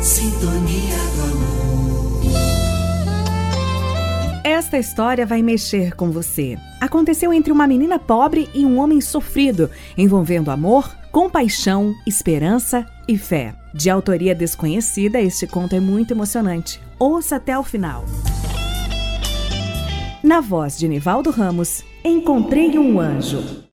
Sintonia do amor. Esta história vai mexer com você. Aconteceu entre uma menina pobre e um homem sofrido, envolvendo amor, compaixão, esperança e fé. De autoria desconhecida, este conto é muito emocionante. Ouça até o final. Na voz de Nivaldo Ramos, Encontrei um Anjo.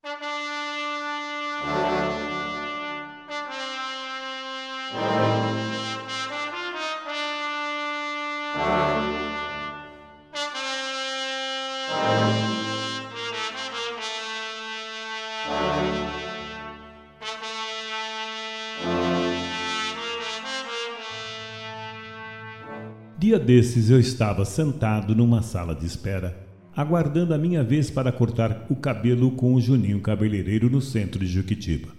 Dia desses eu estava sentado numa sala de espera, aguardando a minha vez para cortar o cabelo com o Juninho cabeleireiro no centro de Juquitiba.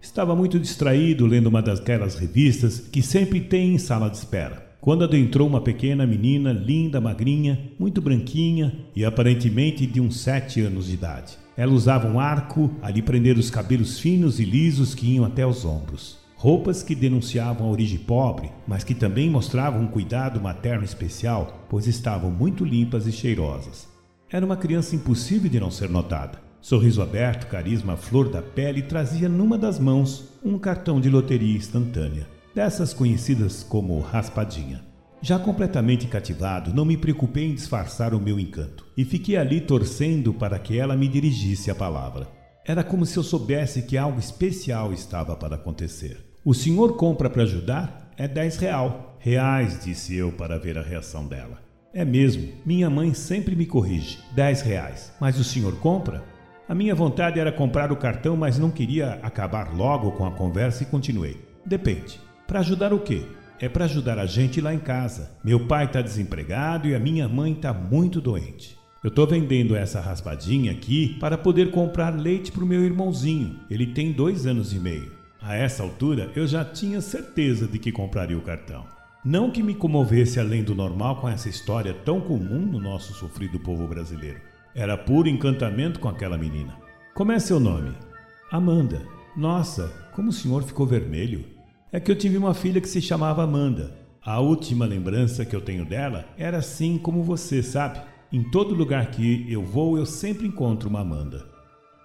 Estava muito distraído lendo uma daquelas revistas que sempre tem em sala de espera. Quando adentrou uma pequena menina, linda, magrinha, muito branquinha e aparentemente de uns sete anos de idade. Ela usava um arco a lhe prender os cabelos finos e lisos que iam até os ombros. Roupas que denunciavam a origem pobre, mas que também mostravam um cuidado materno especial, pois estavam muito limpas e cheirosas. Era uma criança impossível de não ser notada. Sorriso aberto, carisma flor da pele, trazia numa das mãos um cartão de loteria instantânea, dessas conhecidas como raspadinha. Já completamente cativado, não me preocupei em disfarçar o meu encanto e fiquei ali torcendo para que ela me dirigisse a palavra. Era como se eu soubesse que algo especial estava para acontecer. O senhor compra para ajudar? É dez real. Reais, disse eu para ver a reação dela. É mesmo, minha mãe sempre me corrige. Dez reais. Mas o senhor compra? A minha vontade era comprar o cartão, mas não queria acabar logo com a conversa e continuei. Depende. Para ajudar o quê? É para ajudar a gente lá em casa. Meu pai está desempregado e a minha mãe está muito doente. Eu estou vendendo essa raspadinha aqui para poder comprar leite para o meu irmãozinho. Ele tem dois anos e meio. A essa altura, eu já tinha certeza de que compraria o cartão. Não que me comovesse além do normal com essa história tão comum no nosso sofrido povo brasileiro. Era puro encantamento com aquela menina. Como é seu nome? Amanda. Nossa, como o senhor ficou vermelho. É que eu tive uma filha que se chamava Amanda. A última lembrança que eu tenho dela era assim como você, sabe? Em todo lugar que eu vou, eu sempre encontro uma Amanda.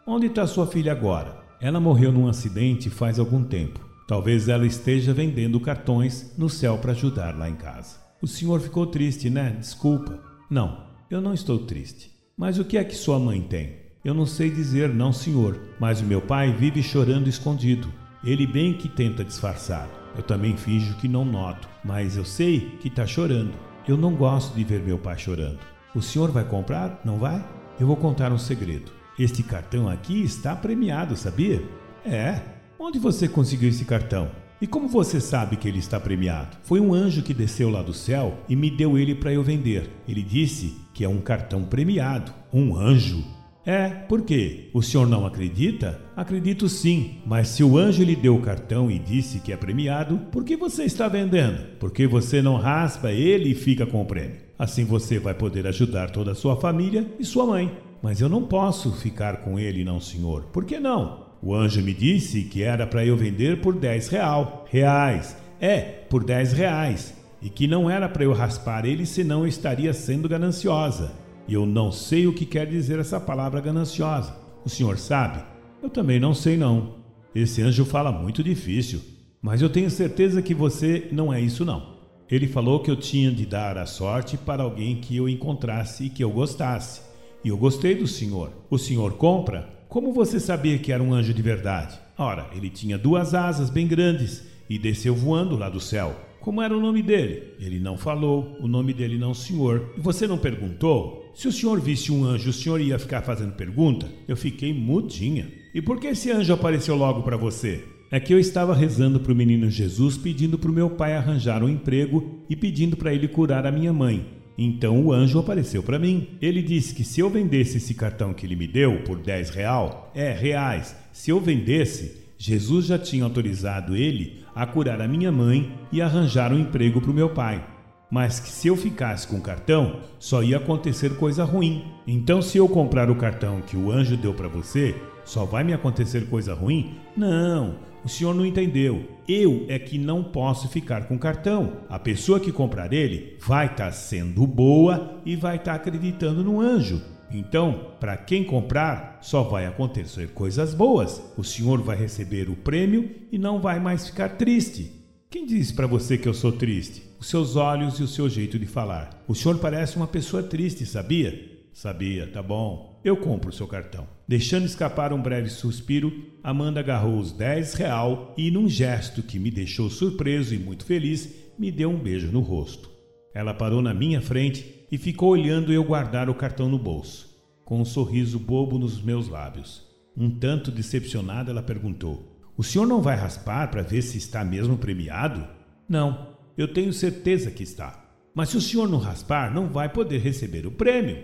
Onde está sua filha agora? Ela morreu num acidente faz algum tempo. Talvez ela esteja vendendo cartões no céu para ajudar lá em casa. O senhor ficou triste, né? Desculpa. Não, eu não estou triste. Mas o que é que sua mãe tem? Eu não sei dizer, não, senhor, mas o meu pai vive chorando escondido. Ele bem que tenta disfarçar. Eu também finjo que não noto, mas eu sei que está chorando. Eu não gosto de ver meu pai chorando. O senhor vai comprar? Não vai? Eu vou contar um segredo. Este cartão aqui está premiado, sabia? É. Onde você conseguiu esse cartão? E como você sabe que ele está premiado? Foi um anjo que desceu lá do céu e me deu ele para eu vender. Ele disse que é um cartão premiado. Um anjo? É, por quê? O senhor não acredita? Acredito sim, mas se o anjo lhe deu o cartão e disse que é premiado, por que você está vendendo? Porque você não raspa ele e fica com o prêmio. Assim você vai poder ajudar toda a sua família e sua mãe. Mas eu não posso ficar com ele, não, senhor. Por que não? O anjo me disse que era para eu vender por 10 real. reais. É, por 10 reais. E que não era para eu raspar ele, senão eu estaria sendo gananciosa. E eu não sei o que quer dizer essa palavra gananciosa. O senhor sabe? Eu também não sei, não. Esse anjo fala muito difícil. Mas eu tenho certeza que você não é isso, não. Ele falou que eu tinha de dar a sorte para alguém que eu encontrasse e que eu gostasse. E eu gostei do senhor. O senhor compra? Como você sabia que era um anjo de verdade? Ora, ele tinha duas asas bem grandes e desceu voando lá do céu. Como era o nome dele? Ele não falou. O nome dele não, senhor. E você não perguntou? Se o senhor visse um anjo, o senhor ia ficar fazendo pergunta? Eu fiquei mudinha. E por que esse anjo apareceu logo para você? É que eu estava rezando para o menino Jesus, pedindo para o meu pai arranjar um emprego e pedindo para ele curar a minha mãe. Então o anjo apareceu para mim. Ele disse que se eu vendesse esse cartão que ele me deu por 10 real, é reais, se eu vendesse, Jesus já tinha autorizado ele a curar a minha mãe e arranjar um emprego para o meu pai. Mas que se eu ficasse com o cartão, só ia acontecer coisa ruim. Então, se eu comprar o cartão que o anjo deu para você, Só vai me acontecer coisa ruim? Não, o senhor não entendeu. Eu é que não posso ficar com cartão. A pessoa que comprar ele vai estar tá sendo boa e vai estar tá acreditando no anjo. Então, para quem comprar, só vai acontecer coisas boas. O senhor vai receber o prêmio e não vai mais ficar triste. Quem disse para você que eu sou triste? Os seus olhos e o seu jeito de falar. O senhor parece uma pessoa triste, sabia? Sabia, tá bom. Eu compro o seu cartão. Deixando escapar um breve suspiro, Amanda agarrou os 10 real e, num gesto que me deixou surpreso e muito feliz, me deu um beijo no rosto. Ela parou na minha frente e ficou olhando eu guardar o cartão no bolso, com um sorriso bobo nos meus lábios. Um tanto decepcionada, ela perguntou: O senhor não vai raspar para ver se está mesmo premiado? Não, eu tenho certeza que está. Mas se o senhor não raspar, não vai poder receber o prêmio.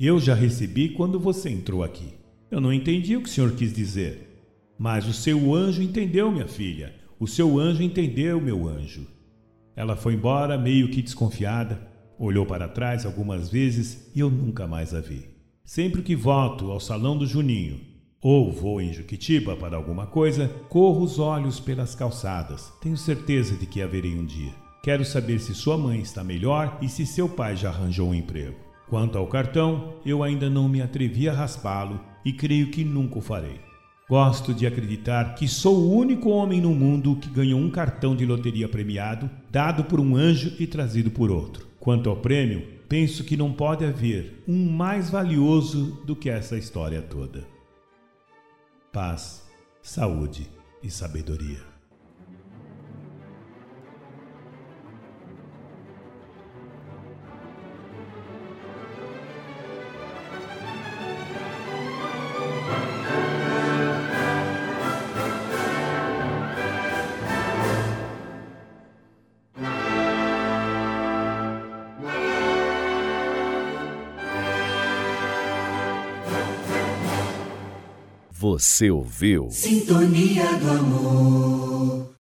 Eu já recebi quando você entrou aqui. Eu não entendi o que o senhor quis dizer. Mas o seu anjo entendeu, minha filha. O seu anjo entendeu, meu anjo. Ela foi embora, meio que desconfiada, olhou para trás algumas vezes e eu nunca mais a vi. Sempre que volto ao salão do Juninho ou vou em Juquitiba para alguma coisa, corro os olhos pelas calçadas. Tenho certeza de que haverei um dia. Quero saber se sua mãe está melhor e se seu pai já arranjou um emprego. Quanto ao cartão, eu ainda não me atrevi a raspá-lo e creio que nunca o farei. Gosto de acreditar que sou o único homem no mundo que ganhou um cartão de loteria premiado, dado por um anjo e trazido por outro. Quanto ao prêmio, penso que não pode haver um mais valioso do que essa história toda. Paz, saúde e sabedoria. Você ouviu? Sintonia do Amor.